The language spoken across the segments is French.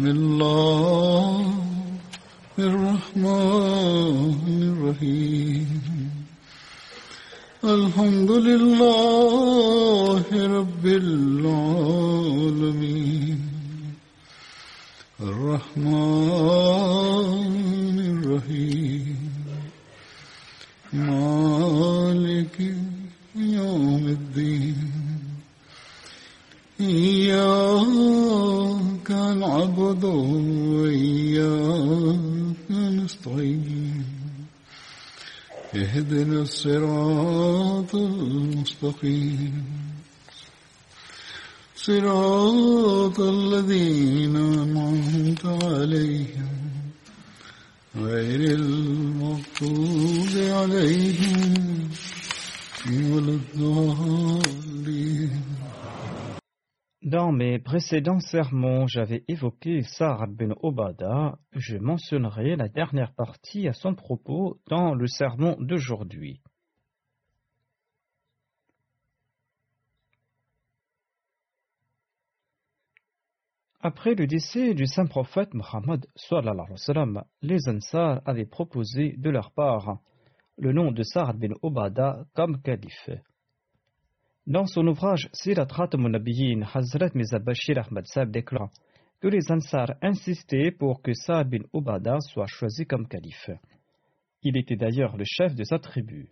بسم الله. Mes précédents sermons, j'avais évoqué Sa'ad bin Obada. Je mentionnerai la dernière partie à son propos dans le sermon d'aujourd'hui. Après le décès du saint prophète Muhammad, les Ansar avaient proposé de leur part le nom de Sa'ad bin Obada comme calife. Dans son ouvrage Sirat Munabiyin, Hazrat Mizabashir Ahmad Sab déclare que les Ansar insistaient pour que Sa'ad bin Obada soit choisi comme calife. Il était d'ailleurs le chef de sa tribu.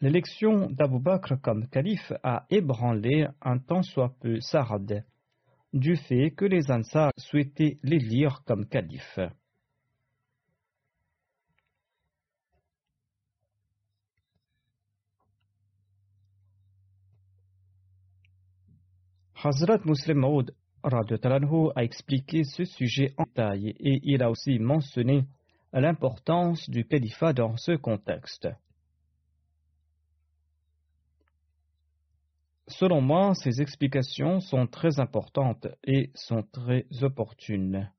L'élection d'Abu Bakr comme calife a ébranlé un tant soit peu Sa'ad, du fait que les Ansar souhaitaient l'élire comme calife. Hazrat Muslim Maud a expliqué ce sujet en détail et il a aussi mentionné l'importance du califat dans ce contexte. Selon moi, ces explications sont très importantes et sont très opportunes.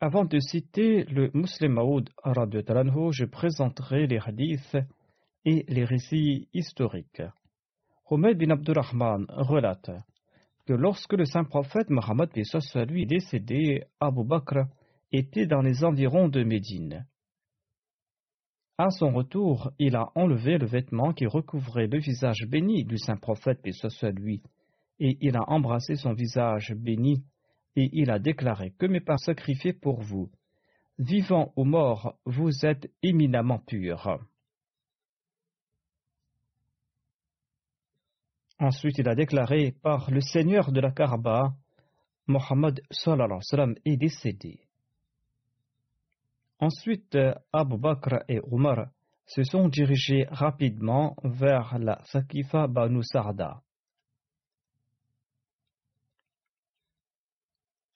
Avant de citer le Muslim Maud, je présenterai les hadiths et les récits historiques. Homed bin Abdurrahman relate que lorsque le saint prophète Mohammed lui décédé, Abu Bakr était dans les environs de Médine. À son retour, il a enlevé le vêtement qui recouvrait le visage béni du saint prophète lui, et il a embrassé son visage béni, et il a déclaré que mes pas sacrifiés pour vous. Vivant ou mort, vous êtes éminemment purs. Ensuite, il a déclaré par le Seigneur de la Kaaba, Mohammed est décédé. Ensuite, Abu Bakr et Omar se sont dirigés rapidement vers la Sakifa Banu Sarda.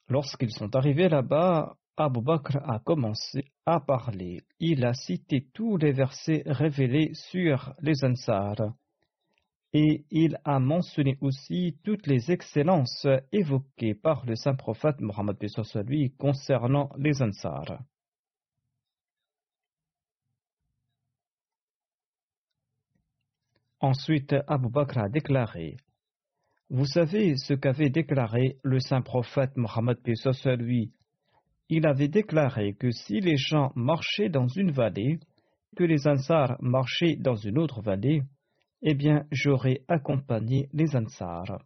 Lorsqu'ils sont arrivés là-bas, Abu Bakr a commencé à parler. Il a cité tous les versets révélés sur les Ansar et il a mentionné aussi toutes les excellences évoquées par le saint prophète Mohammed lui concernant les Ansar. Ensuite, Abu Bakr a déclaré Vous savez ce qu'avait déclaré le saint prophète Mohammed lui Il avait déclaré que si les gens marchaient dans une vallée, que les Ansar marchaient dans une autre vallée, eh bien, j'aurais accompagné les Ansar.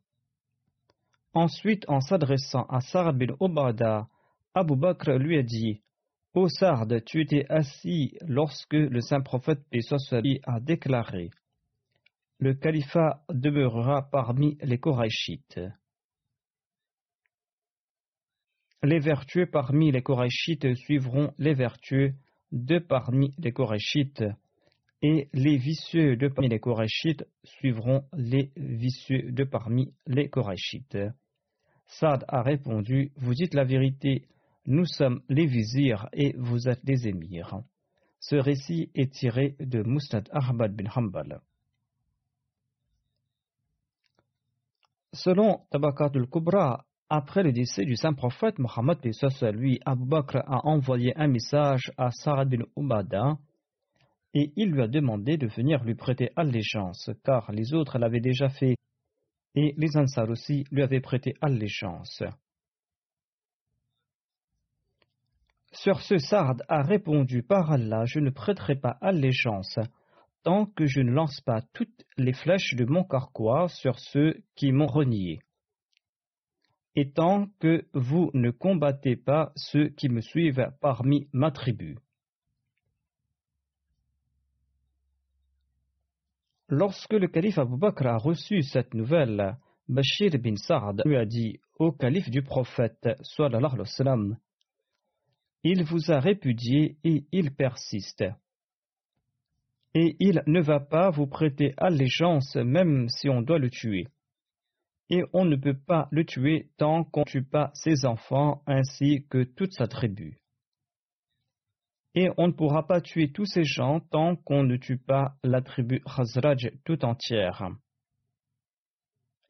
Ensuite, en s'adressant à Sa'ad bin Obada, Abu Bakr lui a dit Ô Sard, tu étais assis lorsque le saint prophète Pessoa a déclaré le califat demeurera parmi les Korachites. Les vertueux parmi les Korachites suivront les vertueux de parmi les Korachites, et les vicieux de parmi les Korachites suivront les vicieux de parmi les Korachites. Saad a répondu Vous dites la vérité, nous sommes les vizirs et vous êtes les émirs. Ce récit est tiré de Musnad Ahmad bin Hanbal. Selon Tabakat al-Kubra, après le décès du saint prophète Mohammed Abu Bakr a envoyé un message à Sarah bin Ubada et il lui a demandé de venir lui prêter allégeance, car les autres l'avaient déjà fait et les Ansar aussi lui avaient prêté allégeance. Sur ce, Sard a répondu Par Allah, je ne prêterai pas allégeance tant que je ne lance pas toutes les flèches de mon carquois sur ceux qui m'ont renié, et tant que vous ne combattez pas ceux qui me suivent parmi ma tribu. Lorsque le calife Abu Bakr a reçu cette nouvelle, Bashir bin Sa'd lui a dit au calife du prophète, il vous a répudié et il persiste et il ne va pas vous prêter allégeance même si on doit le tuer. Et on ne peut pas le tuer tant qu'on ne tue pas ses enfants ainsi que toute sa tribu. Et on ne pourra pas tuer tous ces gens tant qu'on ne tue pas la tribu Khazraj tout entière.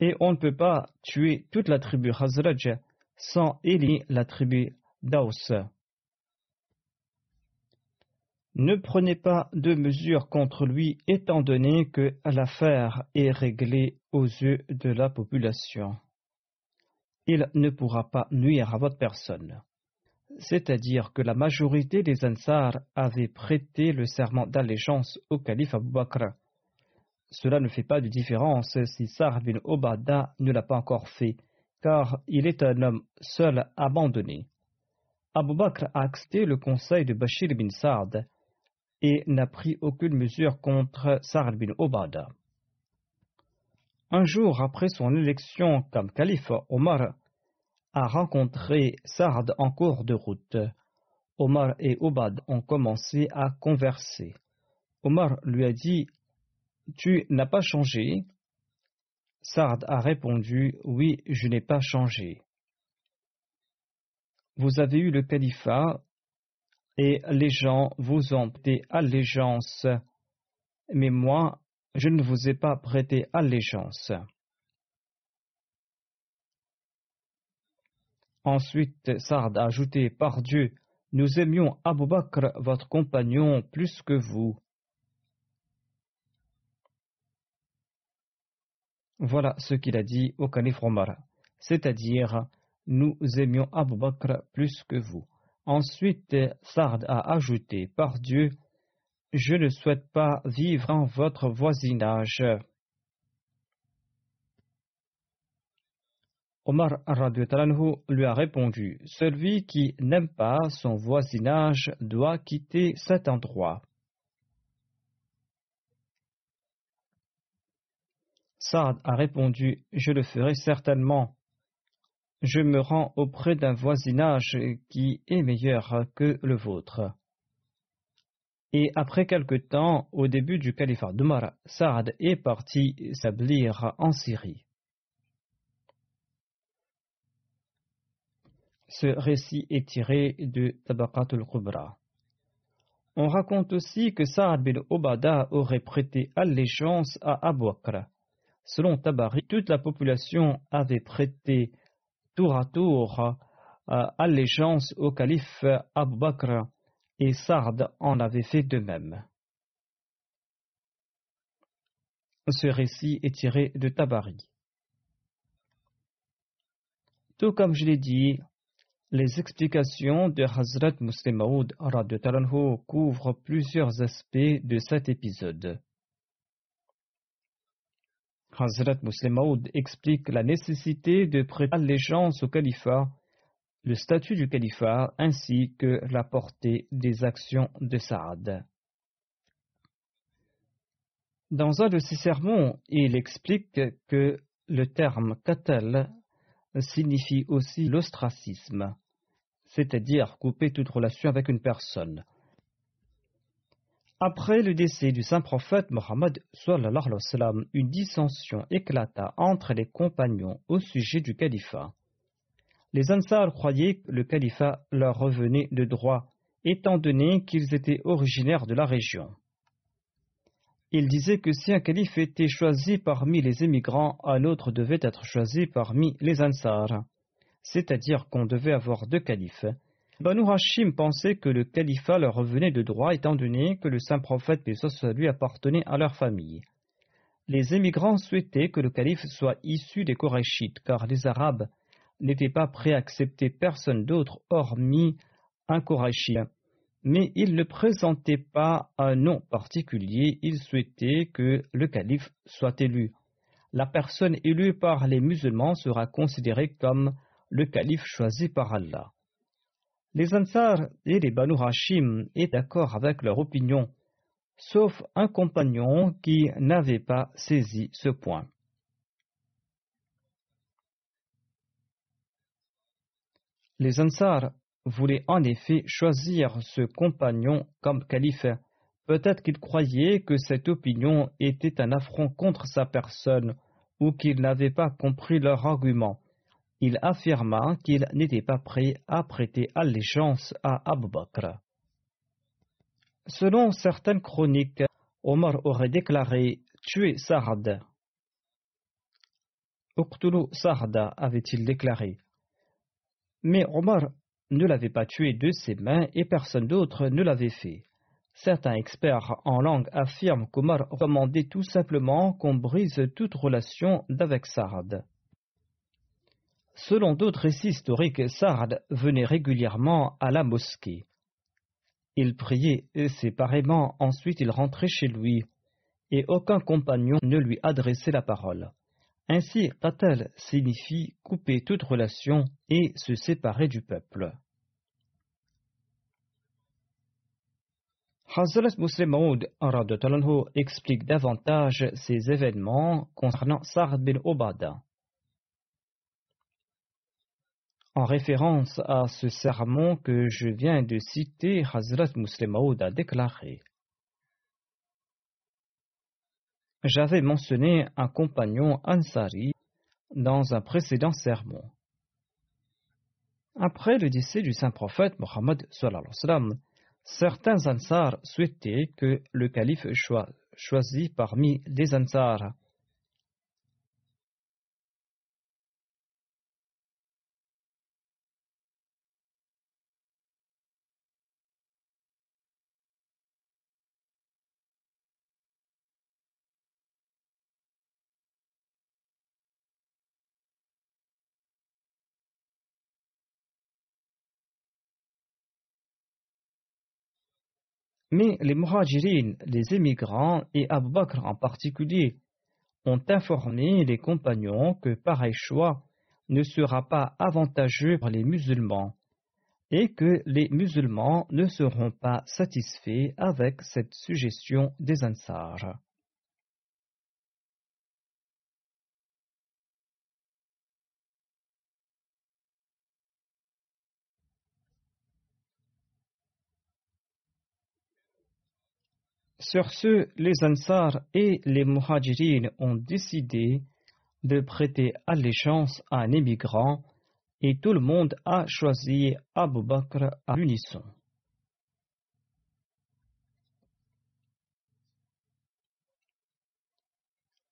Et on ne peut pas tuer toute la tribu Khazraj sans éliminer la tribu Daous. Ne prenez pas de mesures contre lui étant donné que l'affaire est réglée aux yeux de la population. Il ne pourra pas nuire à votre personne. C'est-à-dire que la majorité des Ansar avaient prêté le serment d'allégeance au calife Abu Bakr. Cela ne fait pas de différence si Sar bin Obada ne l'a pas encore fait, car il est un homme seul abandonné. Abu Bakr a accepté le conseil de Bashir bin Saad et n'a pris aucune mesure contre Sa'd bin Obada. Un jour après son élection comme calife, Omar a rencontré Sa'd en cours de route. Omar et Obad ont commencé à converser. Omar lui a dit Tu n'as pas changé? Sa'd a répondu Oui, je n'ai pas changé. Vous avez eu le califat et les gens vous ont prêté allégeance, mais moi, je ne vous ai pas prêté allégeance. Ensuite, Sard a ajouté Par Dieu, nous aimions Abu Bakr, votre compagnon, plus que vous. Voilà ce qu'il a dit au calife c'est-à-dire, nous aimions Abu Bakr plus que vous. Ensuite, Sard a ajouté Par Dieu, je ne souhaite pas vivre en votre voisinage. Omar lui a répondu Celui qui n'aime pas son voisinage doit quitter cet endroit. Saad a répondu Je le ferai certainement je me rends auprès d'un voisinage qui est meilleur que le vôtre. Et après quelque temps, au début du califat d'Omar, Saad est parti s'ablir en Syrie. Ce récit est tiré de Tabaqat al-Kubra. On raconte aussi que Saad bin Obada aurait prêté allégeance à Abu Bakr. Selon Tabari, toute la population avait prêté tour à tour euh, allégeance au calife Abu Bakr et Sard en avait fait de même. Ce récit est tiré de Tabari. Tout comme je l'ai dit, les explications de Hazrat Muslim Maud couvrent plusieurs aspects de cet épisode. Hazrat Muslim explique la nécessité de prêter allégeance au califat, le statut du califat ainsi que la portée des actions de Saad. Dans un de ses sermons, il explique que le terme qatal signifie aussi l'ostracisme, c'est-à-dire couper toute relation avec une personne. Après le décès du saint prophète Mohammed, une dissension éclata entre les compagnons au sujet du califat. Les Ansar croyaient que le califat leur revenait de droit, étant donné qu'ils étaient originaires de la région. Ils disaient que si un calife était choisi parmi les émigrants, un autre devait être choisi parmi les Ansar, c'est-à-dire qu'on devait avoir deux califes, Banu Hashim pensait que le califat leur revenait de droit étant donné que le saint prophète soit lui appartenait à leur famille. Les émigrants souhaitaient que le calife soit issu des Korachites car les Arabes n'étaient pas prêts à accepter personne d'autre hormis un Korachite. Mais ils ne présentaient pas un nom particulier, ils souhaitaient que le calife soit élu. La personne élue par les musulmans sera considérée comme le calife choisi par Allah. Les Ansar et les Banu Hashim étaient d'accord avec leur opinion, sauf un compagnon qui n'avait pas saisi ce point. Les Ansar voulaient en effet choisir ce compagnon comme calife. Peut-être qu'ils croyaient que cette opinion était un affront contre sa personne ou qu'ils n'avaient pas compris leur argument il affirma qu'il n'était pas prêt à prêter allégeance à Abu Bakr. Selon certaines chroniques, Omar aurait déclaré tuer Sa'ad. Uqtulu Sa'ada avait-il déclaré. Mais Omar ne l'avait pas tué de ses mains et personne d'autre ne l'avait fait. Certains experts en langue affirment qu'Omar recommandait tout simplement qu'on brise toute relation d'avec Sa'ad. Selon d'autres récits historiques, Sard venait régulièrement à la mosquée. Il priait séparément, ensuite il rentrait chez lui, et aucun compagnon ne lui adressait la parole. Ainsi, qatal signifie couper toute relation et se séparer du peuple. Hazrat Muslim Maud explique davantage ces événements concernant Sa'd bin Obada. En référence à ce sermon que je viens de citer, Hazrat Muslim a déclaré J'avais mentionné un compagnon Ansari dans un précédent sermon. Après le décès du saint prophète Mohammed, certains Ansar souhaitaient que le calife soit choisi parmi les Ansar Mais les Muhajirin, les émigrants et Abu Bakr en particulier ont informé les compagnons que pareil choix ne sera pas avantageux pour les musulmans et que les musulmans ne seront pas satisfaits avec cette suggestion des Ansars. Sur ce, les Ansar et les Muhajirin ont décidé de prêter allégeance à un émigrant et tout le monde a choisi Abu Bakr à l'unisson.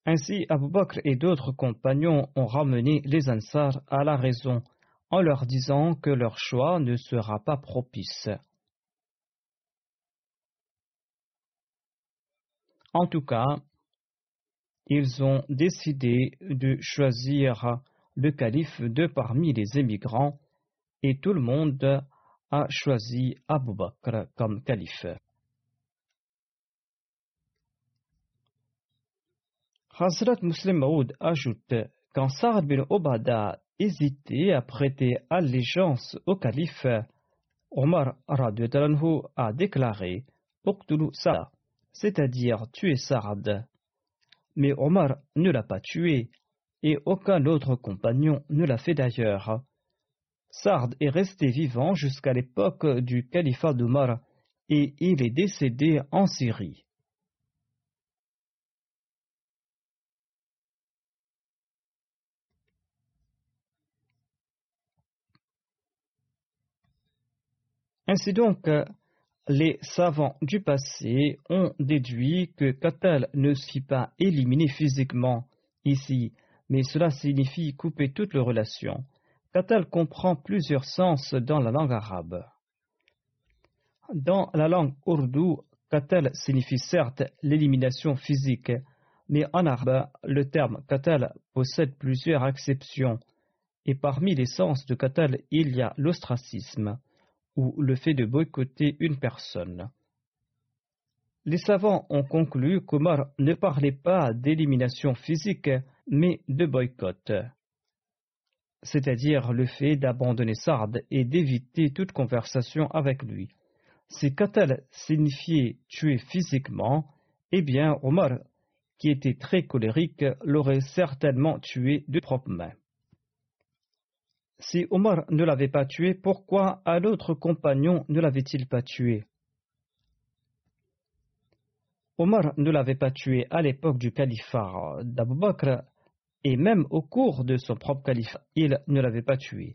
Ainsi, Abu Bakr et d'autres compagnons ont ramené les Ansar à la raison en leur disant que leur choix ne sera pas propice. En tout cas, ils ont décidé de choisir le calife de parmi les émigrants et tout le monde a choisi Abu Bakr comme calife. Hazrat Muslim Maud ajoute Quand Sa'ad bin Obada hésitait à prêter allégeance au calife, Omar a déclaré Uqtulu Sa'ad c'est-à-dire tuer Sarad. mais Omar ne l'a pas tué, et aucun autre compagnon ne l'a fait d'ailleurs. Sard est resté vivant jusqu'à l'époque du califat d'Omar, et il est décédé en Syrie. Ainsi donc, les savants du passé ont déduit que Qatal ne s'y pas éliminé physiquement ici, mais cela signifie couper toutes les relations. Qatal comprend plusieurs sens dans la langue arabe. Dans la langue ourdou, Qatal signifie certes l'élimination physique, mais en arabe, le terme Qatal possède plusieurs acceptions, et parmi les sens de Qatal, il y a l'ostracisme ou le fait de boycotter une personne. Les savants ont conclu qu'Omar ne parlait pas d'élimination physique, mais de boycott, c'est-à-dire le fait d'abandonner Sard et d'éviter toute conversation avec lui. Si Qatal signifiait tuer physiquement, eh bien Omar, qui était très colérique, l'aurait certainement tué de propre main. Si Omar ne l'avait pas tué, pourquoi un autre compagnon ne l'avait-il pas tué? Omar ne l'avait pas tué à l'époque du califat d'Abu Bakr et même au cours de son propre califat, il ne l'avait pas tué.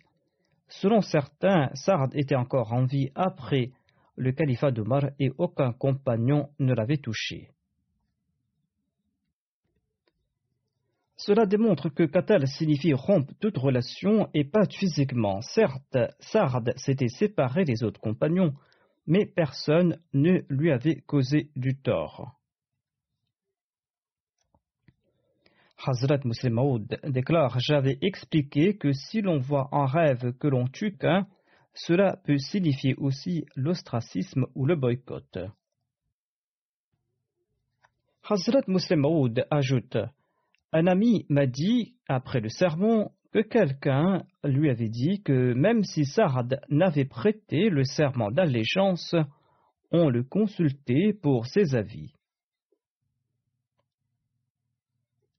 Selon certains, Sard était encore en vie après le califat d'Omar et aucun compagnon ne l'avait touché. Cela démontre que Qatal signifie rompre toute relation et pas physiquement. Certes, Sard s'était séparé des autres compagnons, mais personne ne lui avait causé du tort. Hazrat Muslim Maud déclare J'avais expliqué que si l'on voit en rêve que l'on tue qu'un, cela peut signifier aussi l'ostracisme ou le boycott. Hazrat Muslim Maud ajoute un ami m'a dit, après le sermon, que quelqu'un lui avait dit que même si Sard n'avait prêté le serment d'allégeance, on le consultait pour ses avis.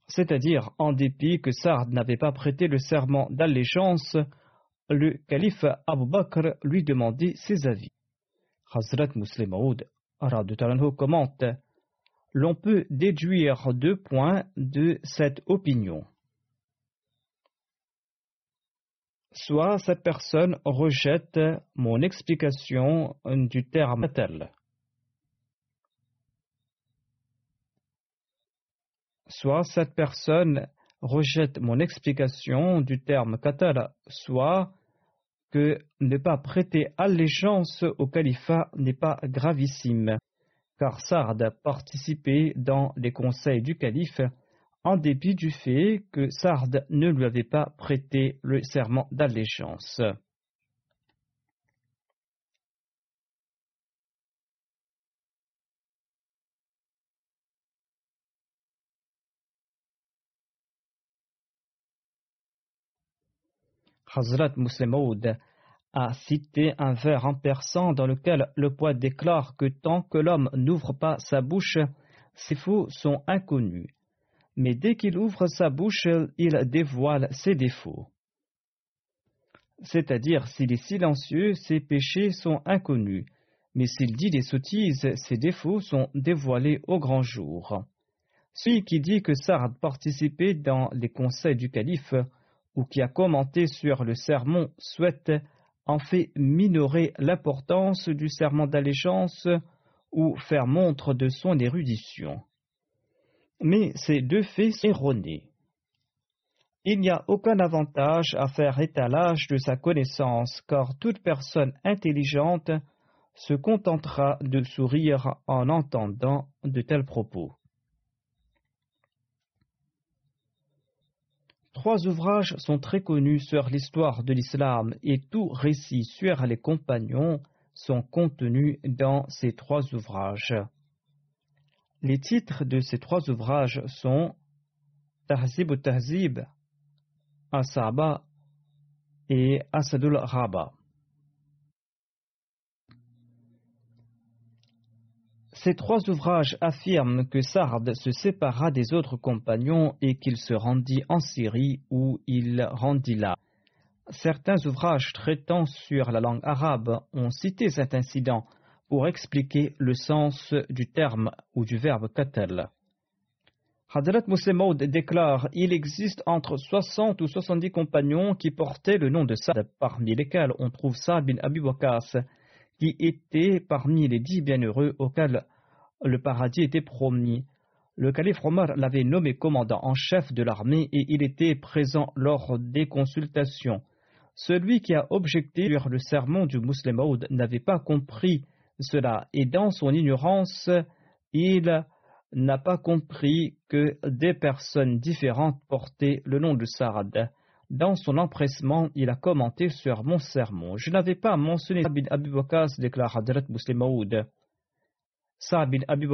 C'est-à-dire, en dépit que Sard n'avait pas prêté le serment d'allégeance, le calife Abu Bakr lui demandait ses avis. Muslim commente l'on peut déduire deux points de cette opinion. Soit cette personne rejette mon explication du terme tel. Soit cette personne rejette mon explication du terme katal, soit que ne pas prêter allégeance au califat n'est pas gravissime car Sard a participé dans les conseils du calife en dépit du fait que Sard ne lui avait pas prêté le serment d'allégeance. Hazrat a cité un vers en persan dans lequel le poète déclare que tant que l'homme n'ouvre pas sa bouche, ses faux sont inconnus. Mais dès qu'il ouvre sa bouche, il dévoile ses défauts. C'est-à-dire, s'il est silencieux, ses péchés sont inconnus, mais s'il dit des sottises, ses défauts sont dévoilés au grand jour. Celui qui dit que Sard participait dans les conseils du calife ou qui a commenté sur le sermon souhaite en fait minorer l'importance du serment d'allégeance ou faire montre de son érudition. Mais ces deux faits sont erronés. Il n'y a aucun avantage à faire étalage de sa connaissance, car toute personne intelligente se contentera de sourire en entendant de tels propos. Trois ouvrages sont très connus sur l'histoire de l'islam et tout récit sur les compagnons sont contenus dans ces trois ouvrages. Les titres de ces trois ouvrages sont Tahzib ou Tahzib, Asaba et Asadul Raba. Ces trois ouvrages affirment que Sard se sépara des autres compagnons et qu'il se rendit en Syrie où il rendit là. Certains ouvrages traitant sur la langue arabe ont cité cet incident pour expliquer le sens du terme ou du verbe katel. Hadrat Moussemoud déclare Il existe entre 60 ou 70 compagnons qui portaient le nom de Saad, parmi lesquels on trouve Saad bin Abi Waqas, qui était parmi les dix bienheureux auxquels le paradis était promis. Le calife Omar l'avait nommé commandant en chef de l'armée et il était présent lors des consultations. Celui qui a objecté sur le sermon du musulman n'avait pas compris cela et dans son ignorance, il n'a pas compris que des personnes différentes portaient le nom de Saad. Dans son empressement, il a commenté sur mon sermon. Je n'avais pas mentionné Saad bin Abi déclare Hadrat Muslim Maoud. Saad bin Abi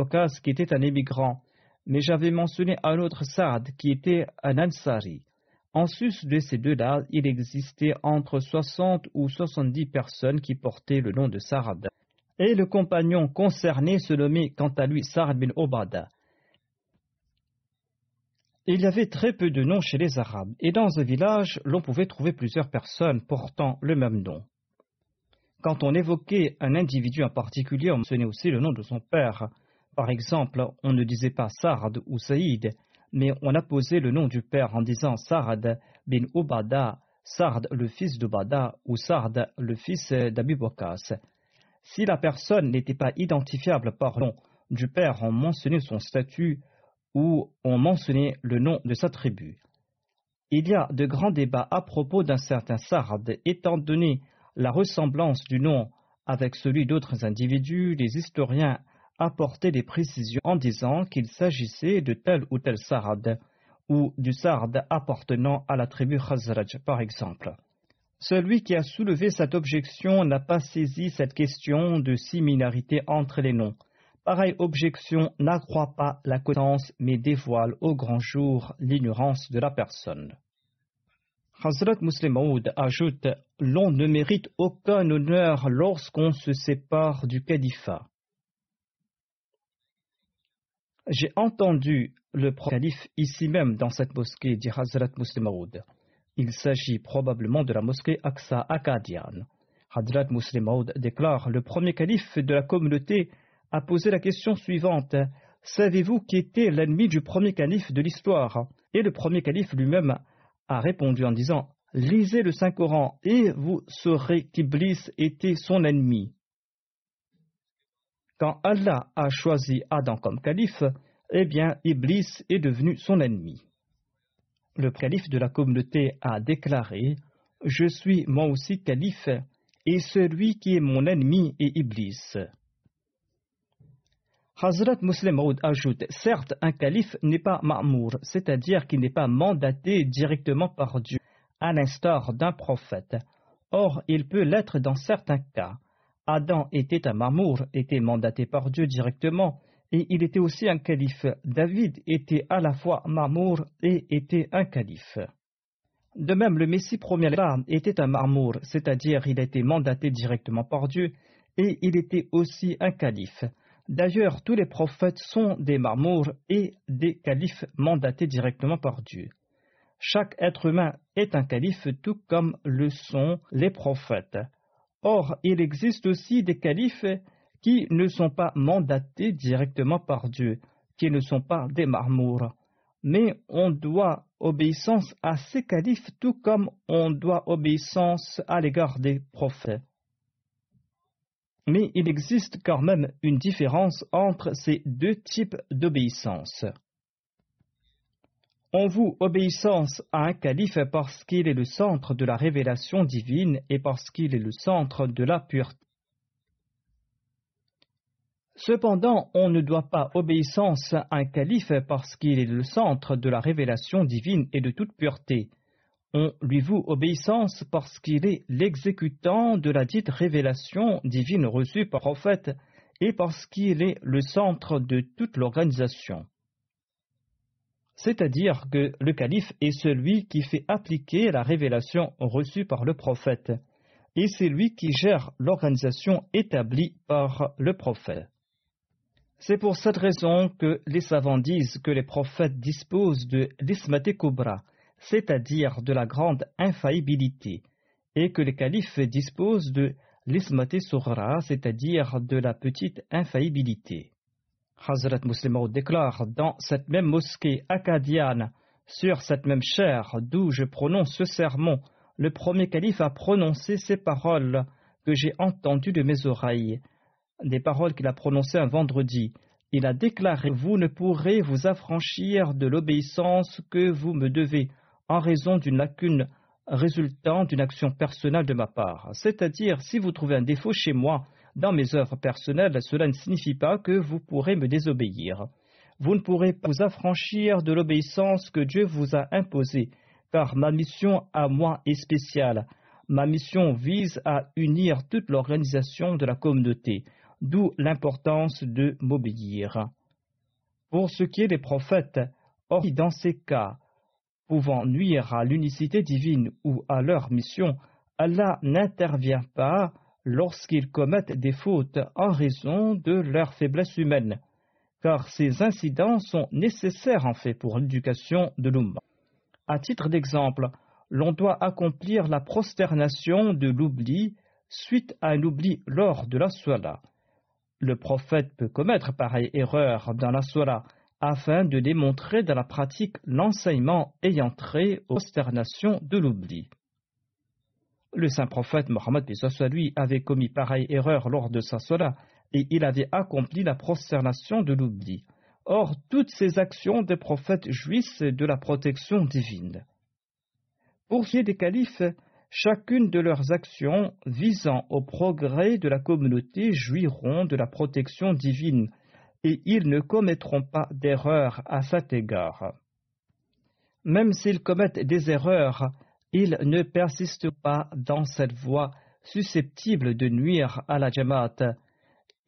qui était un émigrant, mais j'avais mentionné un autre Saad qui était un Ansari. En sus de ces deux-là, il existait entre 60 ou 70 personnes qui portaient le nom de Saad. Et le compagnon concerné se nommait quant à lui Saad bin Obada. Il y avait très peu de noms chez les Arabes, et dans un village, l'on pouvait trouver plusieurs personnes portant le même nom. Quand on évoquait un individu en particulier, on mentionnait aussi le nom de son père. Par exemple, on ne disait pas Sard ou Saïd, mais on a posé le nom du père en disant Sard bin Ubada, Sard le fils d'Ubada ou Sard le fils d'Abi Si la personne n'était pas identifiable par le nom du père, on mentionnait son statut ou on mentionnait le nom de sa tribu. Il y a de grands débats à propos d'un certain Sard, étant donné la ressemblance du nom avec celui d'autres individus, les historiens apporter des précisions en disant qu'il s'agissait de tel ou tel Sarad, ou du Sard appartenant à la tribu Khazraj, par exemple. Celui qui a soulevé cette objection n'a pas saisi cette question de similarité entre les noms. Pareille objection n'accroît pas la connaissance mais dévoile au grand jour l'ignorance de la personne. Hazrat Muslim Maud ajoute L'on ne mérite aucun honneur lorsqu'on se sépare du califat. J'ai entendu le calife ici même dans cette mosquée, dit Hazrat Muslim Il s'agit probablement de la mosquée Aqsa Akkadian. Hazrat Muslim déclare Le premier calife de la communauté a posé la question suivante Savez-vous qui était l'ennemi du premier calife de l'histoire? Et le premier calife lui-même a répondu en disant Lisez le Saint-Coran et vous saurez qu'Iblis était son ennemi. Quand Allah a choisi Adam comme calife, eh bien, Iblis est devenu son ennemi. Le calife de la communauté a déclaré Je suis moi aussi calife, et celui qui est mon ennemi est Iblis. Hazrat Muslim Maud ajoute Certes, un calife n'est pas ma'mour, c'est-à-dire qu'il n'est pas mandaté directement par Dieu, à l'instar d'un prophète. Or, il peut l'être dans certains cas. Adam était un mamour, était mandaté par Dieu directement, et il était aussi un calife. David était à la fois mamour et était un calife. De même, le Messie premier était un mamour, c'est-à-dire il était mandaté directement par Dieu, et il était aussi un calife. D'ailleurs, tous les prophètes sont des marmours et des califes mandatés directement par Dieu. Chaque être humain est un calife tout comme le sont les prophètes. Or, il existe aussi des califes qui ne sont pas mandatés directement par Dieu, qui ne sont pas des marmours. Mais on doit obéissance à ces califes tout comme on doit obéissance à l'égard des prophètes. Mais il existe quand même une différence entre ces deux types d'obéissance. On voue obéissance à un calife parce qu'il est le centre de la révélation divine et parce qu'il est le centre de la pureté. Cependant, on ne doit pas obéissance à un calife parce qu'il est le centre de la révélation divine et de toute pureté. On lui voue obéissance parce qu'il est l'exécutant de la dite révélation divine reçue par le prophète et parce qu'il est le centre de toute l'organisation c'est-à-dire que le calife est celui qui fait appliquer la révélation reçue par le prophète, et c'est lui qui gère l'organisation établie par le prophète. C'est pour cette raison que les savants disent que les prophètes disposent de l'ismate kubra, c'est-à-dire de la grande infaillibilité, et que les califes disposent de l'ismate sughra, c'est-à-dire de la petite infaillibilité. Hazrat Muslim déclare dans cette même mosquée acadienne, sur cette même chair d'où je prononce ce sermon, le premier calife a prononcé ces paroles que j'ai entendues de mes oreilles, des paroles qu'il a prononcées un vendredi. Il a déclaré Vous ne pourrez vous affranchir de l'obéissance que vous me devez en raison d'une lacune résultant d'une action personnelle de ma part. C'est-à-dire, si vous trouvez un défaut chez moi, dans mes œuvres personnelles, cela ne signifie pas que vous pourrez me désobéir. Vous ne pourrez pas vous affranchir de l'obéissance que Dieu vous a imposée, car ma mission à moi est spéciale. Ma mission vise à unir toute l'organisation de la communauté, d'où l'importance de m'obéir. Pour ce qui est des prophètes, or dans ces cas, pouvant nuire à l'unicité divine ou à leur mission, Allah n'intervient pas lorsqu'ils commettent des fautes en raison de leur faiblesse humaine, car ces incidents sont nécessaires en fait pour l'éducation de l'Ummah. À titre d'exemple, l'on doit accomplir la prosternation de l'oubli suite à un oubli lors de la sola. Le prophète peut commettre pareille erreur dans la sola afin de démontrer dans la pratique l'enseignement ayant trait aux prosternations de l'oubli. Le saint prophète Mohammed lui avait commis pareille erreur lors de sa sola et il avait accompli la prosternation de l'oubli. Or, toutes ces actions des prophètes jouissent de la protection divine. Pour ce qui des califes, chacune de leurs actions visant au progrès de la communauté jouiront de la protection divine et ils ne commettront pas d'erreurs à cet égard. Même s'ils commettent des erreurs, il ne persiste pas dans cette voie susceptible de nuire à la Jamaat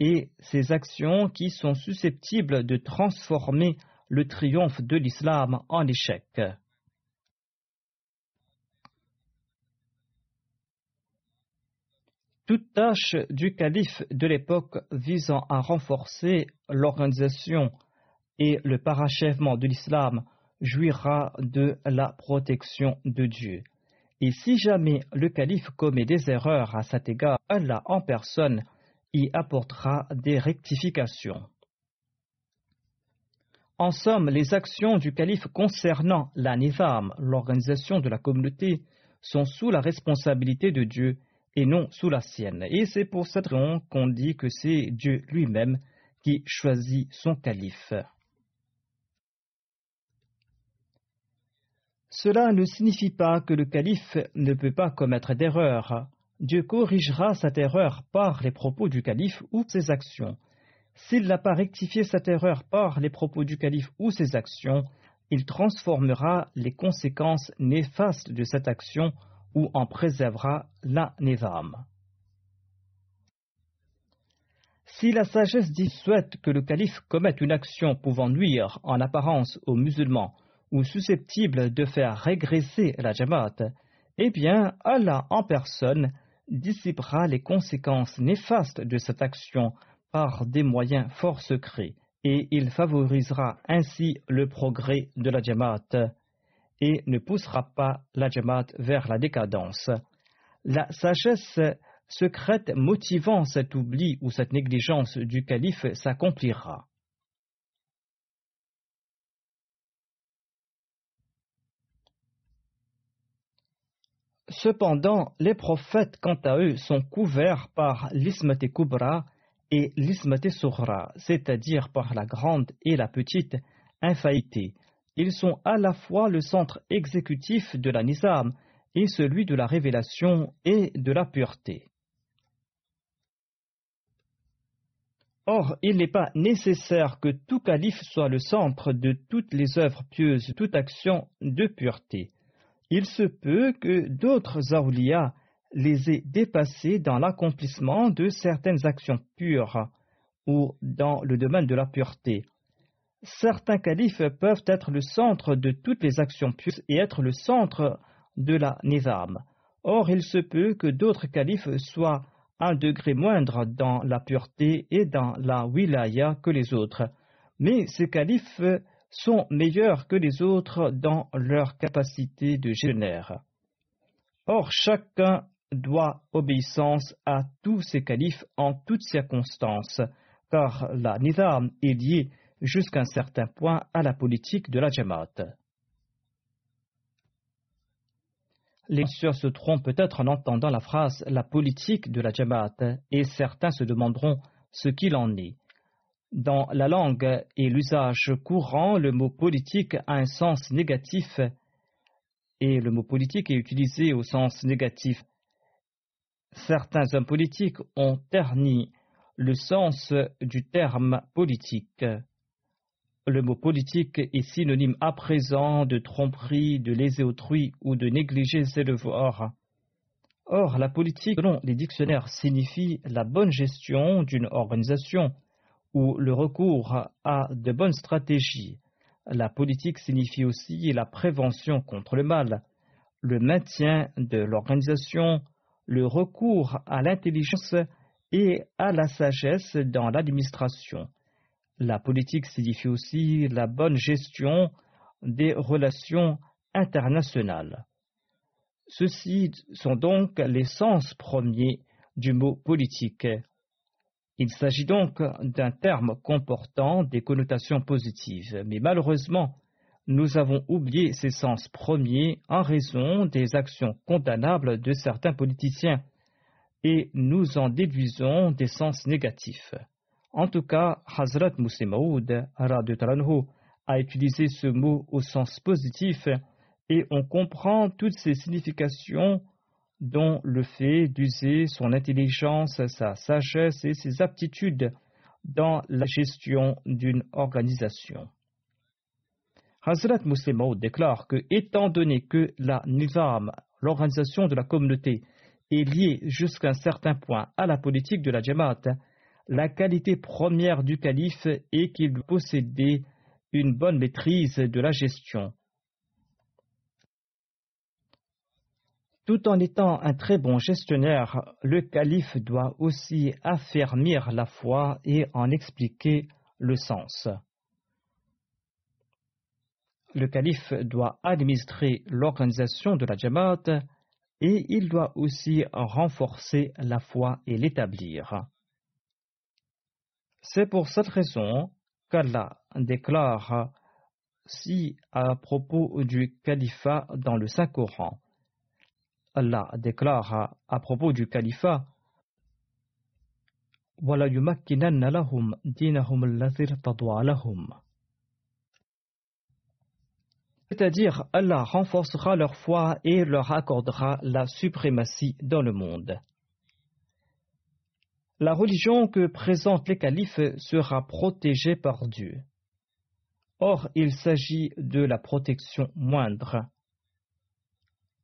et ces actions qui sont susceptibles de transformer le triomphe de l'islam en échec. Toute tâche du calife de l'époque visant à renforcer l'organisation et le parachèvement de l'islam jouira de la protection de Dieu. Et si jamais le calife commet des erreurs à cet égard, Allah en personne y apportera des rectifications. En somme, les actions du calife concernant la nizam, l'organisation de la communauté, sont sous la responsabilité de Dieu et non sous la sienne. Et c'est pour cette raison qu'on dit que c'est Dieu lui-même qui choisit son calife. Cela ne signifie pas que le calife ne peut pas commettre d'erreur. Dieu corrigera cette erreur par les propos du calife ou ses actions. S'il n'a pas rectifié cette erreur par les propos du calife ou ses actions, il transformera les conséquences néfastes de cette action ou en préservera la nizam. Si la sagesse dit souhaite que le calife commette une action pouvant nuire en apparence aux musulmans ou susceptible de faire régresser la Jamaat, eh bien Allah en personne dissipera les conséquences néfastes de cette action par des moyens fort secrets et il favorisera ainsi le progrès de la Jamaat et ne poussera pas la Jamaat vers la décadence. La sagesse secrète motivant cet oubli ou cette négligence du calife s'accomplira. Cependant, les prophètes, quant à eux, sont couverts par l'ismate kubra et l'ismate sughra, c'est-à-dire par la grande et la petite infaillité. Ils sont à la fois le centre exécutif de la nizam et celui de la révélation et de la pureté. Or, il n'est pas nécessaire que tout calife soit le centre de toutes les œuvres pieuses, toute action de pureté il se peut que d'autres awliya les aient dépassés dans l'accomplissement de certaines actions pures ou dans le domaine de la pureté. Certains califes peuvent être le centre de toutes les actions pures et être le centre de la nizam. Or, il se peut que d'autres califes soient un degré moindre dans la pureté et dans la wilaya que les autres, mais ces califes sont meilleurs que les autres dans leur capacité de génère. Or, chacun doit obéissance à tous ces califes en toutes circonstances, car la nizam est liée jusqu'à un certain point à la politique de la Jamaat. Les sœurs se trompent peut-être en entendant la phrase la politique de la Jamaat et certains se demanderont ce qu'il en est. Dans la langue et l'usage courant, le mot politique a un sens négatif et le mot politique est utilisé au sens négatif. Certains hommes politiques ont terni le sens du terme politique. Le mot politique est synonyme à présent de tromperie, de léser autrui ou de négliger ses devoirs. Or, la politique, selon les dictionnaires, signifie la bonne gestion d'une organisation ou le recours à de bonnes stratégies. La politique signifie aussi la prévention contre le mal, le maintien de l'organisation, le recours à l'intelligence et à la sagesse dans l'administration. La politique signifie aussi la bonne gestion des relations internationales. Ceux-ci sont donc les sens premiers du mot politique. Il s'agit donc d'un terme comportant des connotations positives, mais malheureusement, nous avons oublié ces sens premiers en raison des actions condamnables de certains politiciens et nous en déduisons des sens négatifs. En tout cas, Hazrat Muslim a utilisé ce mot au sens positif et on comprend toutes ses significations dont le fait d'user son intelligence, sa sagesse et ses aptitudes dans la gestion d'une organisation. Hazrat Muslim déclare que, étant donné que la Nizam, l'organisation de la communauté, est liée jusqu'à un certain point à la politique de la Jamaat, la qualité première du calife est qu'il possédait une bonne maîtrise de la gestion. Tout en étant un très bon gestionnaire, le calife doit aussi affermir la foi et en expliquer le sens. Le calife doit administrer l'organisation de la Jamaat et il doit aussi renforcer la foi et l'établir. C'est pour cette raison qu'Allah déclare si à propos du califat dans le Saint-Coran. Allah déclare à propos du califat c'est-à-dire Allah renforcera leur foi et leur accordera la suprématie dans le monde. La religion que présentent les califes sera protégée par Dieu. Or, il s'agit de la protection moindre.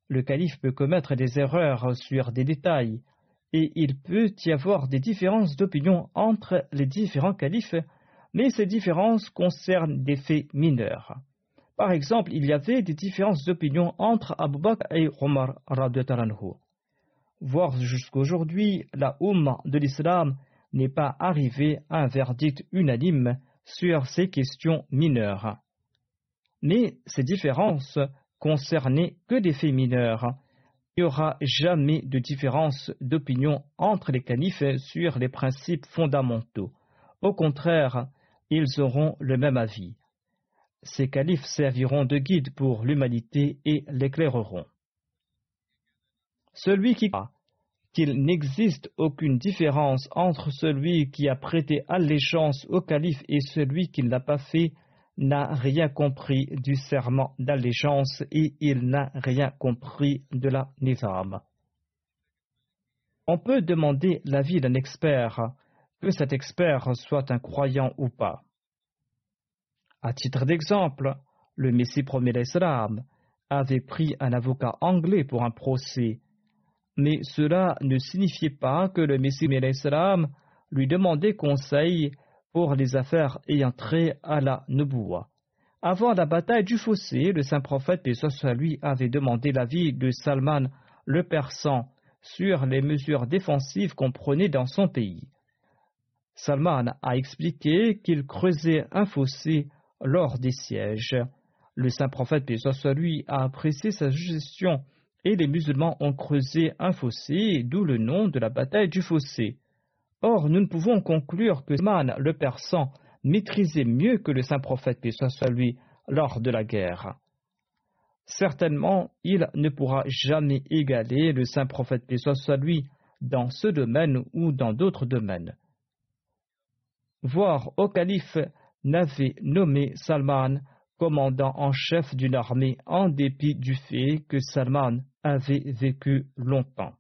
Le calife peut commettre des erreurs sur des détails, et il peut y avoir des différences d'opinion entre les différents califes, mais ces différences concernent des faits mineurs. Par exemple, il y avait des différences d'opinion entre Abu Bakr et Omar Voir jusqu'aujourd'hui, la Ummah de l'islam n'est pas arrivée à un verdict unanime sur ces questions mineures. Mais ces différences concernaient que des faits mineurs. Il n'y aura jamais de différence d'opinion entre les califes sur les principes fondamentaux. Au contraire, ils auront le même avis. Ces califes serviront de guide pour l'humanité et l'éclaireront. Celui qui croit qu'il n'existe aucune différence entre celui qui a prêté allégeance au calife et celui qui ne l'a pas fait n'a rien compris du serment d'allégeance et il n'a rien compris de la nizam. On peut demander l'avis d'un expert, que cet expert soit un croyant ou pas. À titre d'exemple, le Messie premier d'Islam avait pris un avocat anglais pour un procès mais cela ne signifiait pas que le Messie l'Islam lui demandait conseil pour les affaires ayant trait à la Nubuwa. Avant la bataille du fossé, le saint prophète, et lui, avait demandé l'avis de Salman le Persan sur les mesures défensives qu'on prenait dans son pays. Salman a expliqué qu'il creusait un fossé lors des sièges. Le saint prophète, soit lui, a apprécié sa suggestion et les musulmans ont creusé un fossé, d'où le nom de la bataille du fossé. Or, nous ne pouvons conclure que Salman le persan maîtrisait mieux que le saint prophète, paix soit lui, lors de la guerre. Certainement, il ne pourra jamais égaler le saint prophète, paix soit lui, dans ce domaine ou dans d'autres domaines. Voir au calife n'avait nommé Salman commandant en chef d'une armée en dépit du fait que Salman avait vécu longtemps.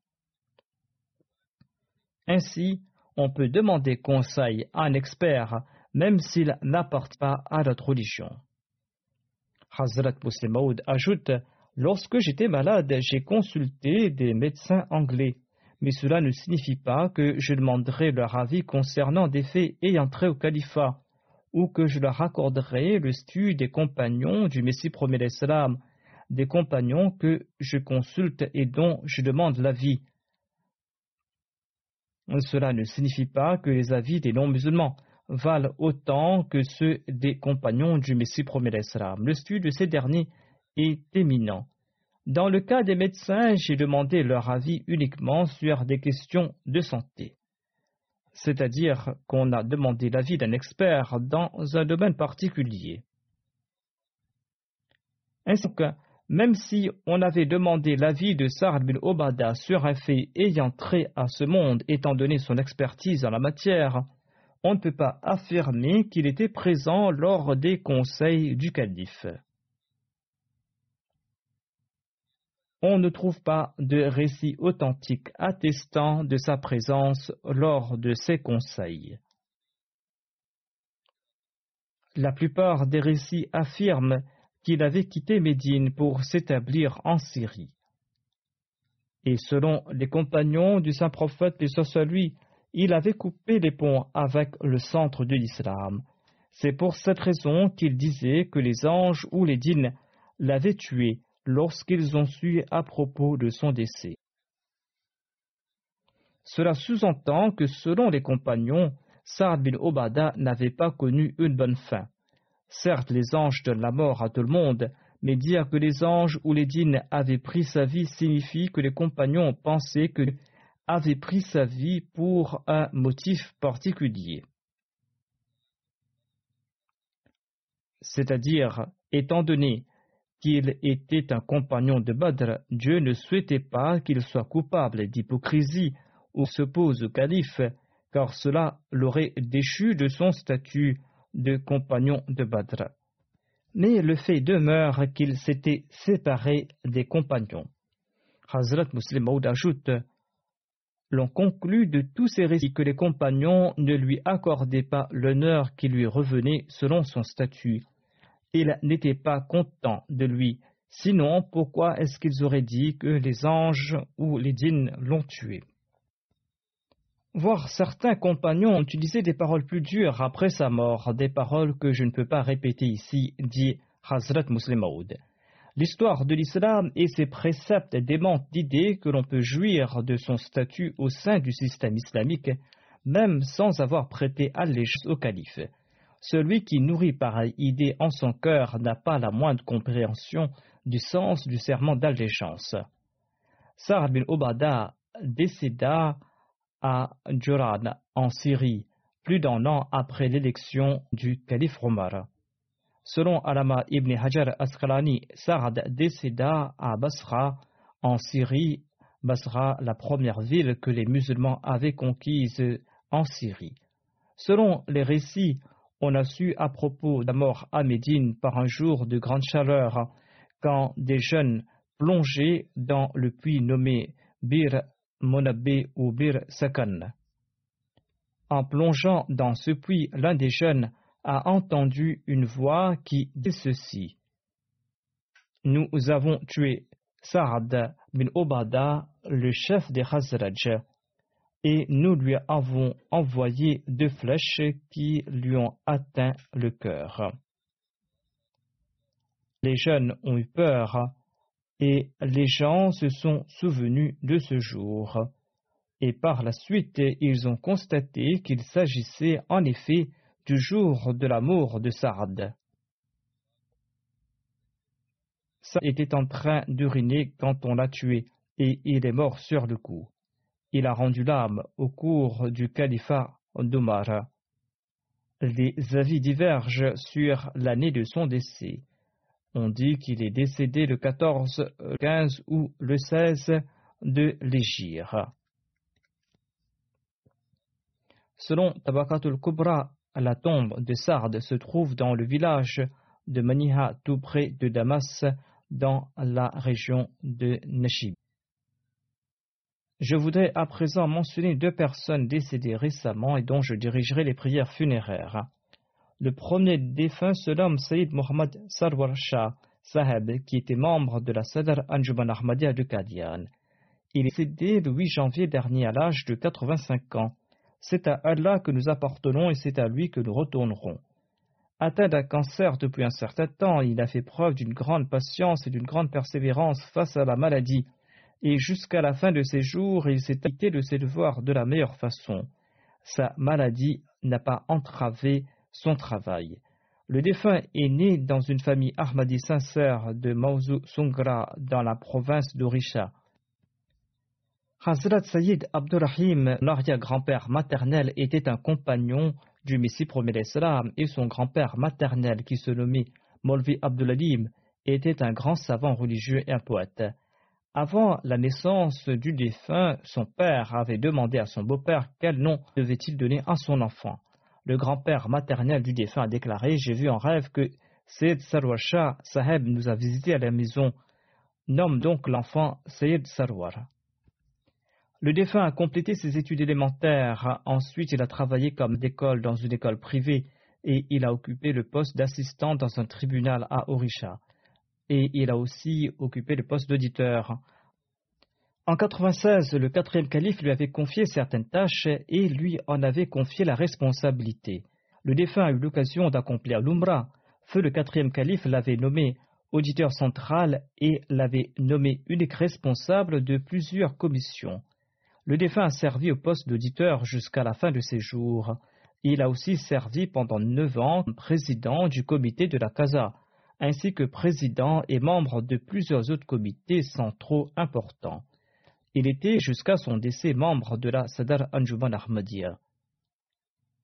Ainsi, on peut demander conseil à un expert même s'il n'apporte pas à notre religion. Hazrat Muslim ajoute Lorsque j'étais malade, j'ai consulté des médecins anglais, mais cela ne signifie pas que je demanderai leur avis concernant des faits ayant trait au califat, ou que je leur accorderai le statut des compagnons du Messie premier d'Islam, des compagnons que je consulte et dont je demande l'avis. Cela ne signifie pas que les avis des non-musulmans valent autant que ceux des compagnons du Messie premier d'Islam. Le statut de ces derniers est éminent. Dans le cas des médecins, j'ai demandé leur avis uniquement sur des questions de santé. C'est-à-dire qu'on a demandé l'avis d'un expert dans un domaine particulier. Ainsi que, même si on avait demandé l'avis de Sa'ad bin Obada sur un fait ayant trait à ce monde, étant donné son expertise en la matière, on ne peut pas affirmer qu'il était présent lors des conseils du calife. On ne trouve pas de récit authentique attestant de sa présence lors de ces conseils. La plupart des récits affirment qu'il avait quitté Médine pour s'établir en Syrie. Et selon les compagnons du saint prophète, les soit il avait coupé les ponts avec le centre de l'islam. C'est pour cette raison qu'il disait que les anges ou les djinns l'avaient tué lorsqu'ils ont su à propos de son décès. Cela sous-entend que selon les compagnons, Saad bin Obada n'avait pas connu une bonne fin. Certes, les anges donnent la mort à tout le monde, mais dire que les anges ou les djinns avaient pris sa vie signifie que les compagnons pensaient que avait pris sa vie pour un motif particulier. C'est-à-dire, étant donné qu'il était un compagnon de Badr, Dieu ne souhaitait pas qu'il soit coupable d'hypocrisie ou s'oppose au calife, car cela l'aurait déchu de son statut de compagnon de Badr. Mais le fait demeure qu'il s'était séparé des compagnons. Hazrat Muslim ajoute L'on conclut de tous ces récits que les compagnons ne lui accordaient pas l'honneur qui lui revenait selon son statut. Ils n'étaient pas contents de lui. Sinon, pourquoi est-ce qu'ils auraient dit que les anges ou les djinns l'ont tué? Voir certains compagnons ont utilisé des paroles plus dures après sa mort, des paroles que je ne peux pas répéter ici, dit Hazrat Muslim. L'histoire de l'islam et ses préceptes démentent l'idée que l'on peut jouir de son statut au sein du système islamique, même sans avoir prêté allégeance au calife. Celui qui nourrit pareille idée en son cœur n'a pas la moindre compréhension du sens du serment d'allégeance. Sa'ad bin Obada décéda à Juran, en Syrie, plus d'un an après l'élection du calife Omar. Selon Alama ibn Hajar Asqalani, Sa'ad décéda à Basra, en Syrie, Basra, la première ville que les musulmans avaient conquise en Syrie. Selon les récits, on a su à propos de la mort à Médine par un jour de grande chaleur, quand des jeunes plongeaient dans le puits nommé Bir Monabé ou Bir Sakan. En plongeant dans ce puits, l'un des jeunes a entendu une voix qui dit ceci. Nous avons tué Saad bin Obada, le chef des Khazraj, et nous lui avons envoyé deux flèches qui lui ont atteint le cœur. Les jeunes ont eu peur et les gens se sont souvenus de ce jour. Et par la suite, ils ont constaté qu'il s'agissait en effet du jour de la mort de Saad. Saad était en train d'uriner quand on l'a tué, et il est mort sur le coup. Il a rendu l'âme au cours du califat d'Omar. Les avis divergent sur l'année de son décès. On dit qu'il est décédé le 14, 15 ou le 16 de l'Égypte. Selon Tabakatul Kubra, la tombe de Sard se trouve dans le village de Maniha, tout près de Damas, dans la région de Nashib. Je voudrais à présent mentionner deux personnes décédées récemment et dont je dirigerai les prières funéraires. Le premier défunt se nomme Saïd Mohammad Sarwar Shah Saheb, qui était membre de la Sadr Anjuman Ahmadiyya de Qadian. Il est décédé le 8 janvier dernier à l'âge de 85 ans. C'est à Allah que nous appartenons et c'est à lui que nous retournerons. Atteint d'un cancer depuis un certain temps, il a fait preuve d'une grande patience et d'une grande persévérance face à la maladie, et jusqu'à la fin de ses jours, il s'est acquitté de ses devoirs de la meilleure façon. Sa maladie n'a pas entravé son travail. Le défunt est né dans une famille Ahmadi sincère de Mauzu Sungra dans la province d'Orisha. Hazrat Sayyid Abdurrahim, l'arrière-grand-père maternel, était un compagnon du Messie premier l'Islam et son grand-père maternel, qui se nommait Molvi Abdulalim, était un grand savant religieux et un poète. Avant la naissance du défunt, son père avait demandé à son beau-père quel nom devait-il donner à son enfant le grand-père maternel du défunt a déclaré J'ai vu en rêve que Sayyid Sarwar Saheb nous a visité à la maison. Nomme donc l'enfant Sayyid Sarwar. Le défunt a complété ses études élémentaires. Ensuite, il a travaillé comme d'école dans une école privée et il a occupé le poste d'assistant dans un tribunal à Orisha. Et il a aussi occupé le poste d'auditeur. En 96, le quatrième calife lui avait confié certaines tâches et lui en avait confié la responsabilité. Le défunt a eu l'occasion d'accomplir l'Umrah. Feu le quatrième calife l'avait nommé auditeur central et l'avait nommé unique responsable de plusieurs commissions. Le défunt a servi au poste d'auditeur jusqu'à la fin de ses jours. Il a aussi servi pendant neuf ans président du comité de la Casa, ainsi que président et membre de plusieurs autres comités centraux importants. Il était jusqu'à son décès membre de la Sadar Anjuman Ahmadiyya.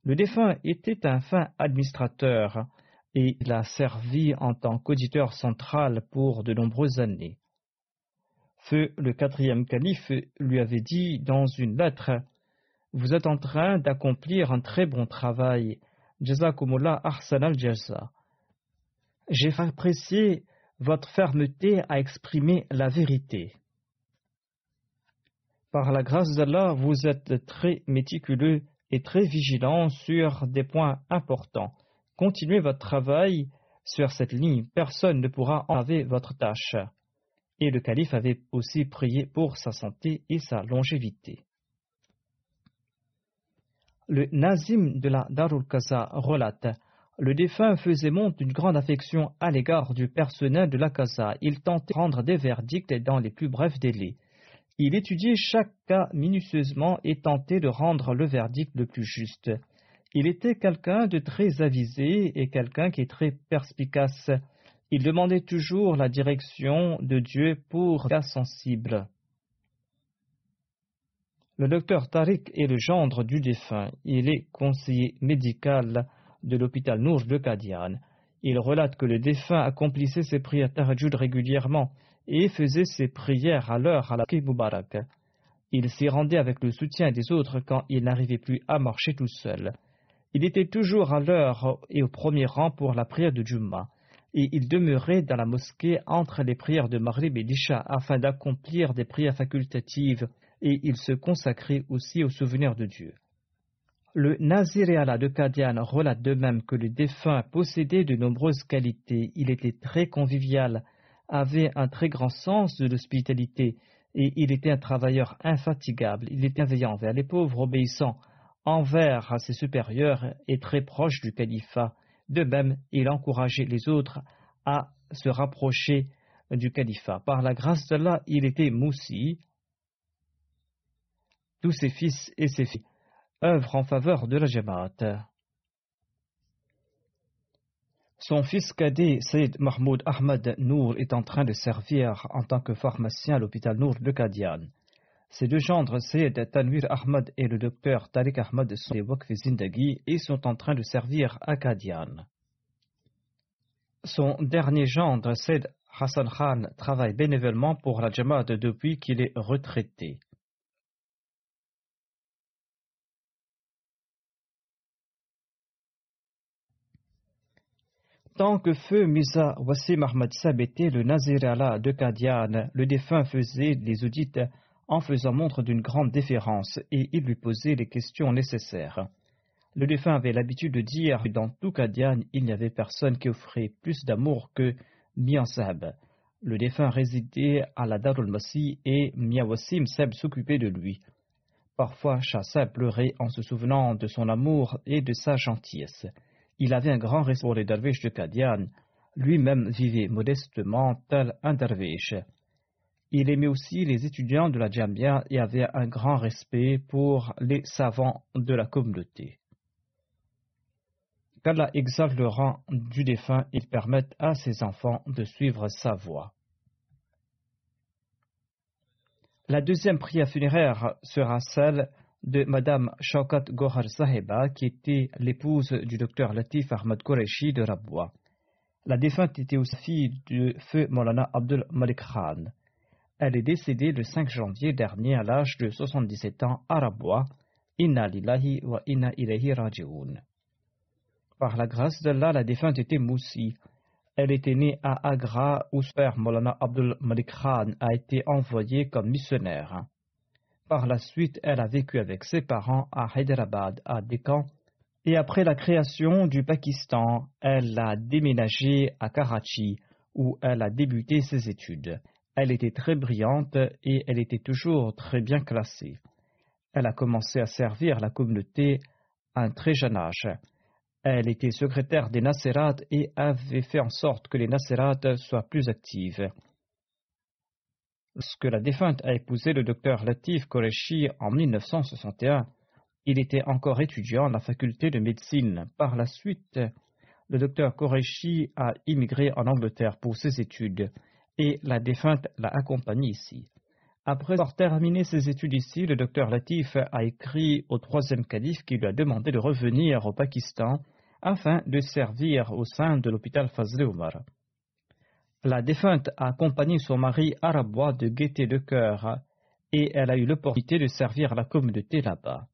Le défunt était un fin administrateur et il a servi en tant qu'auditeur central pour de nombreuses années. Feu le quatrième calife lui avait dit dans une lettre Vous êtes en train d'accomplir un très bon travail. Jazakumullah Ahsan al-Jaza. J'ai apprécié votre fermeté à exprimer la vérité. Par la grâce d'Allah, vous êtes très méticuleux et très vigilant sur des points importants. Continuez votre travail sur cette ligne, personne ne pourra enlever votre tâche. Et le calife avait aussi prié pour sa santé et sa longévité. Le Nazim de la Darul Qaza relate Le défunt faisait montre d'une grande affection à l'égard du personnel de la Qaza. Il tentait de rendre des verdicts dans les plus brefs délais. Il étudiait chaque cas minutieusement et tentait de rendre le verdict le plus juste. Il était quelqu'un de très avisé et quelqu'un qui est très perspicace. Il demandait toujours la direction de Dieu pour cas sensibles. Le docteur Tariq est le gendre du défunt. Il est conseiller médical de l'hôpital Nour de Kadian. Il relate que le défunt accomplissait ses prières tarjud régulièrement et faisait ses prières à l'heure à la Moubarak. Il s'y rendait avec le soutien des autres quand il n'arrivait plus à marcher tout seul. Il était toujours à l'heure et au premier rang pour la prière de Jumma, et il demeurait dans la mosquée entre les prières de Maghrib et d'Isha afin d'accomplir des prières facultatives, et il se consacrait aussi au souvenir de Dieu. Le Nazir Allah de Kadian relate de même que le défunt possédait de nombreuses qualités. Il était très convivial, avait un très grand sens de l'hospitalité et il était un travailleur infatigable. Il était bienveillant envers les pauvres, obéissant envers ses supérieurs et très proche du califat. De même, il encourageait les autres à se rapprocher du califat. Par la grâce d'Allah, il était moussi. Tous ses fils et ses filles œuvrent en faveur de la Jamaat. Son fils cadet, Saïd Mahmoud Ahmad Nour, est en train de servir en tant que pharmacien à l'hôpital Nour de Kadian. Ses deux gendres, Saïd Tanwir Ahmad et le docteur Tariq Ahmad, sont des Wakf Zindagi et sont en train de servir à Kadian. Son dernier gendre, Saïd Hassan Khan, travaille bénévolement pour la Jamaat depuis qu'il est retraité. Tant que feu Misa Wassim Ahmad Sab était le Nazir Allah de Kadian, le défunt faisait des audits en faisant montre d'une grande déférence et il lui posait les questions nécessaires. Le défunt avait l'habitude de dire que dans tout Kadian, il n'y avait personne qui offrait plus d'amour que Mian Sab. Le défunt résidait à la Darul Masih et Miawassim Sab s'occupait de lui. Parfois, Shah pleurait en se souvenant de son amour et de sa gentillesse. Il avait un grand respect pour les derviches de Kadian. Lui-même vivait modestement tel un derviche. Il aimait aussi les étudiants de la Djambia et avait un grand respect pour les savants de la communauté. Qu'Allah exalte le rang du défunt et permette à ses enfants de suivre sa voie. La deuxième prière funéraire sera celle de Madame Shaukat Gohar Saheba, qui était l'épouse du docteur Latif Ahmad Qureshi de Rabwa. La défunte était aussi fille du feu Molana Abdul Malik Khan. Elle est décédée le 5 janvier dernier à l'âge de 77 ans à Rabwa. Inna lillahi wa inna ilayhi raji'un. Par la grâce d'Allah, la défunte était Moussi. Elle était née à Agra où son père Molana Abdul Malik Khan a été envoyé comme missionnaire. Par la suite, elle a vécu avec ses parents à Hyderabad, à Deccan, et après la création du Pakistan, elle a déménagé à Karachi, où elle a débuté ses études. Elle était très brillante et elle était toujours très bien classée. Elle a commencé à servir la communauté à un très jeune âge. Elle était secrétaire des Nasserat et avait fait en sorte que les Nasserat soient plus actives. Lorsque la défunte a épousé le docteur Latif Qureshi en 1961, il était encore étudiant à la faculté de médecine. Par la suite, le docteur Qureshi a immigré en Angleterre pour ses études et la défunte l'a accompagné ici. Après avoir terminé ses études ici, le docteur Latif a écrit au troisième calife qui lui a demandé de revenir au Pakistan afin de servir au sein de l'hôpital Fazl Omar. La défunte a accompagné son mari arabois de gaieté de cœur et elle a eu l'opportunité de servir la communauté là-bas.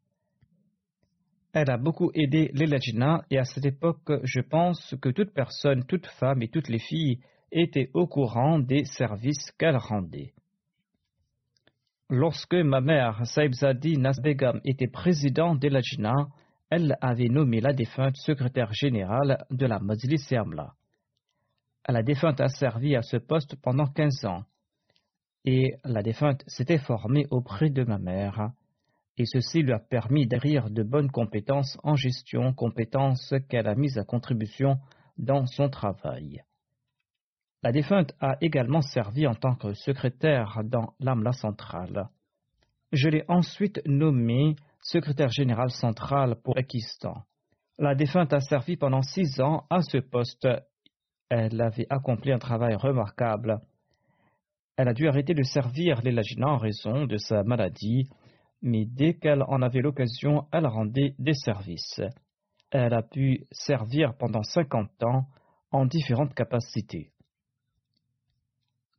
Elle a beaucoup aidé les Lajna et à cette époque, je pense que toute personne, toute femme et toutes les filles étaient au courant des services qu'elle rendait. Lorsque ma mère, Saibzadi Nasbegam, était présidente des Lajna, elle avait nommé la défunte secrétaire générale de la Majlis. La défunte a servi à ce poste pendant 15 ans. Et la défunte s'était formée auprès de ma mère. Et ceci lui a permis d'acquérir de bonnes compétences en gestion, compétences qu'elle a mises à contribution dans son travail. La défunte a également servi en tant que secrétaire dans l'AMLA centrale. Je l'ai ensuite nommée secrétaire générale centrale pour Pakistan. La défunte a servi pendant six ans à ce poste elle avait accompli un travail remarquable. Elle a dû arrêter de servir les en raison de sa maladie, mais dès qu'elle en avait l'occasion, elle rendait des services. Elle a pu servir pendant cinquante ans en différentes capacités.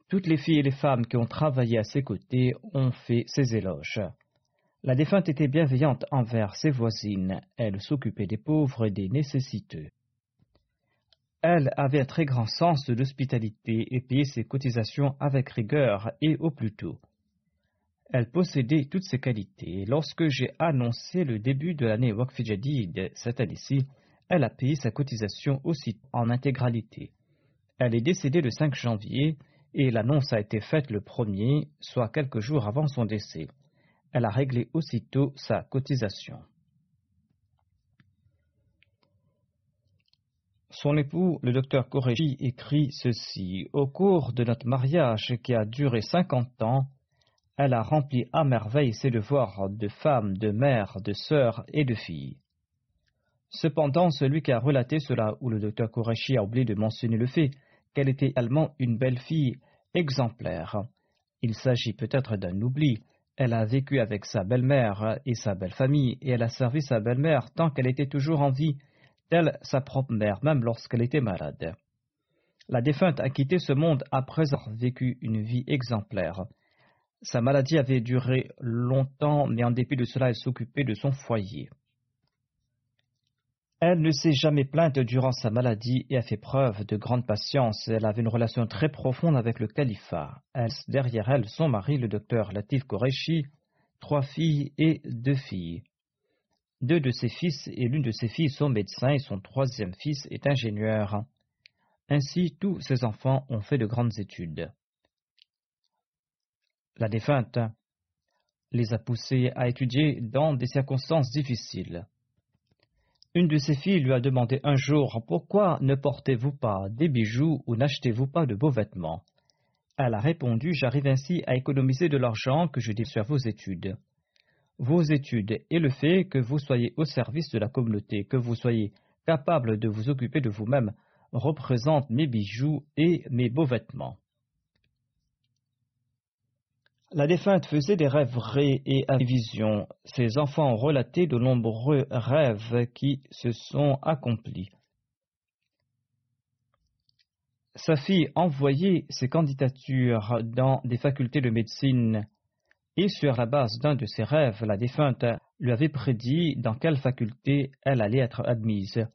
Toutes les filles et les femmes qui ont travaillé à ses côtés ont fait ses éloges. La défunte était bienveillante envers ses voisines, elle s'occupait des pauvres et des nécessiteux. Elle avait un très grand sens de l'hospitalité et payait ses cotisations avec rigueur et au plus tôt. Elle possédait toutes ces qualités. Lorsque j'ai annoncé le début de l'année de cette année-ci, elle a payé sa cotisation aussi en intégralité. Elle est décédée le 5 janvier et l'annonce a été faite le 1er, soit quelques jours avant son décès. Elle a réglé aussitôt sa cotisation. Son époux, le docteur Koreshi, écrit ceci Au cours de notre mariage qui a duré cinquante ans, elle a rempli à merveille ses devoirs de femme, de mère, de sœur et de fille. Cependant, celui qui a relaté cela, ou le docteur Koreshi a oublié de mentionner le fait qu'elle était également une belle fille exemplaire. Il s'agit peut-être d'un oubli. Elle a vécu avec sa belle-mère et sa belle-famille, et elle a servi sa belle-mère tant qu'elle était toujours en vie, telle sa propre mère, même lorsqu'elle était malade. La défunte a quitté ce monde après avoir vécu une vie exemplaire. Sa maladie avait duré longtemps, mais en dépit de cela, elle s'occupait de son foyer. Elle ne s'est jamais plainte durant sa maladie et a fait preuve de grande patience. Elle avait une relation très profonde avec le califat. Elle, derrière elle, son mari, le docteur Latif Koreshi, trois filles et deux filles. Deux de ses fils et l'une de ses filles sont médecins et son troisième fils est ingénieur. Ainsi, tous ses enfants ont fait de grandes études. La défunte les a poussés à étudier dans des circonstances difficiles. Une de ses filles lui a demandé un jour Pourquoi ne portez-vous pas des bijoux ou n'achetez-vous pas de beaux vêtements? Elle a répondu J'arrive ainsi à économiser de l'argent que je dis sur vos études. Vos études et le fait que vous soyez au service de la communauté, que vous soyez capable de vous occuper de vous-même, représentent mes bijoux et mes beaux vêtements. La défunte faisait des rêveries et avait visions. Ses enfants ont relaté de nombreux rêves qui se sont accomplis. Sa fille envoyait ses candidatures dans des facultés de médecine et sur la base d'un de ses rêves, la défunte lui avait prédit dans quelle faculté elle allait être admise.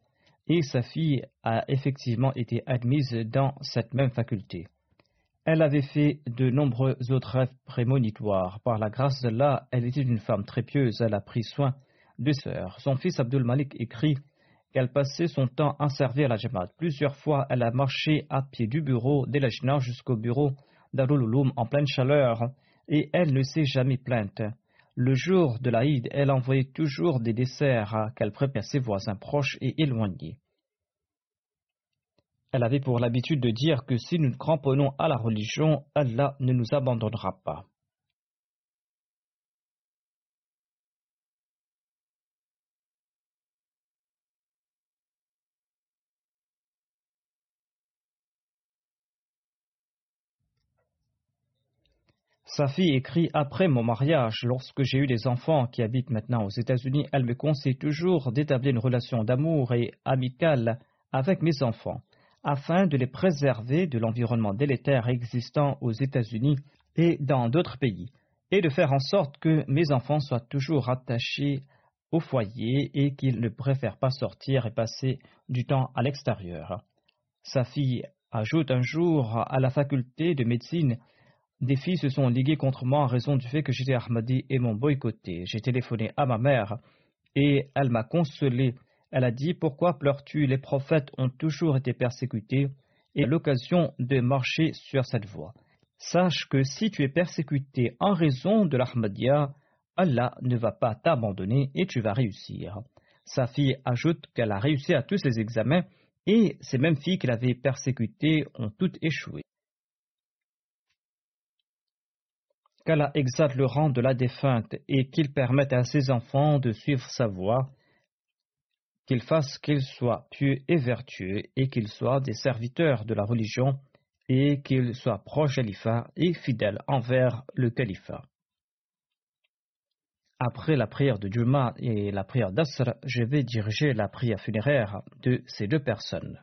Et sa fille a effectivement été admise dans cette même faculté. Elle avait fait de nombreux autres rêves prémonitoires. Par la grâce d'Allah, elle était une femme très pieuse. Elle a pris soin de sœurs. Son fils Abdul Malik écrit qu'elle passait son temps à servir la Jamaat. Plusieurs fois, elle a marché à pied du bureau d'Elajna jusqu'au bureau d'Arul en pleine chaleur et elle ne s'est jamais plainte. Le jour de l'Aïd, elle envoyait toujours des desserts qu'elle préparait ses voisins proches et éloignés. Elle avait pour l'habitude de dire que si nous cramponnons à la religion, Allah ne nous abandonnera pas. Sa fille écrit Après mon mariage, lorsque j'ai eu des enfants qui habitent maintenant aux États-Unis, elle me conseille toujours d'établir une relation d'amour et amicale avec mes enfants afin de les préserver de l'environnement délétère existant aux États-Unis et dans d'autres pays, et de faire en sorte que mes enfants soient toujours attachés au foyer et qu'ils ne préfèrent pas sortir et passer du temps à l'extérieur. Sa fille ajoute un jour à la faculté de médecine des filles se sont liguées contre moi en raison du fait que j'étais Ahmadi et m'ont boycotté. J'ai téléphoné à ma mère et elle m'a consolé elle a dit Pourquoi pleures-tu? Les prophètes ont toujours été persécutés et l'occasion de marcher sur cette voie. Sache que si tu es persécuté en raison de l'Ahmadiyya, Allah ne va pas t'abandonner et tu vas réussir. Sa fille ajoute qu'elle a réussi à tous ses examens et ces mêmes filles qu'elle avait persécutées ont toutes échoué. Qu'Allah exalte le rang de la défunte et qu'il permette à ses enfants de suivre sa voie qu'il fasse qu'ils soient pieux et vertueux et qu'ils soient des serviteurs de la religion et qu'ils soient proches califat et fidèles envers le califat. Après la prière de Juma et la prière d'Asr, je vais diriger la prière funéraire de ces deux personnes.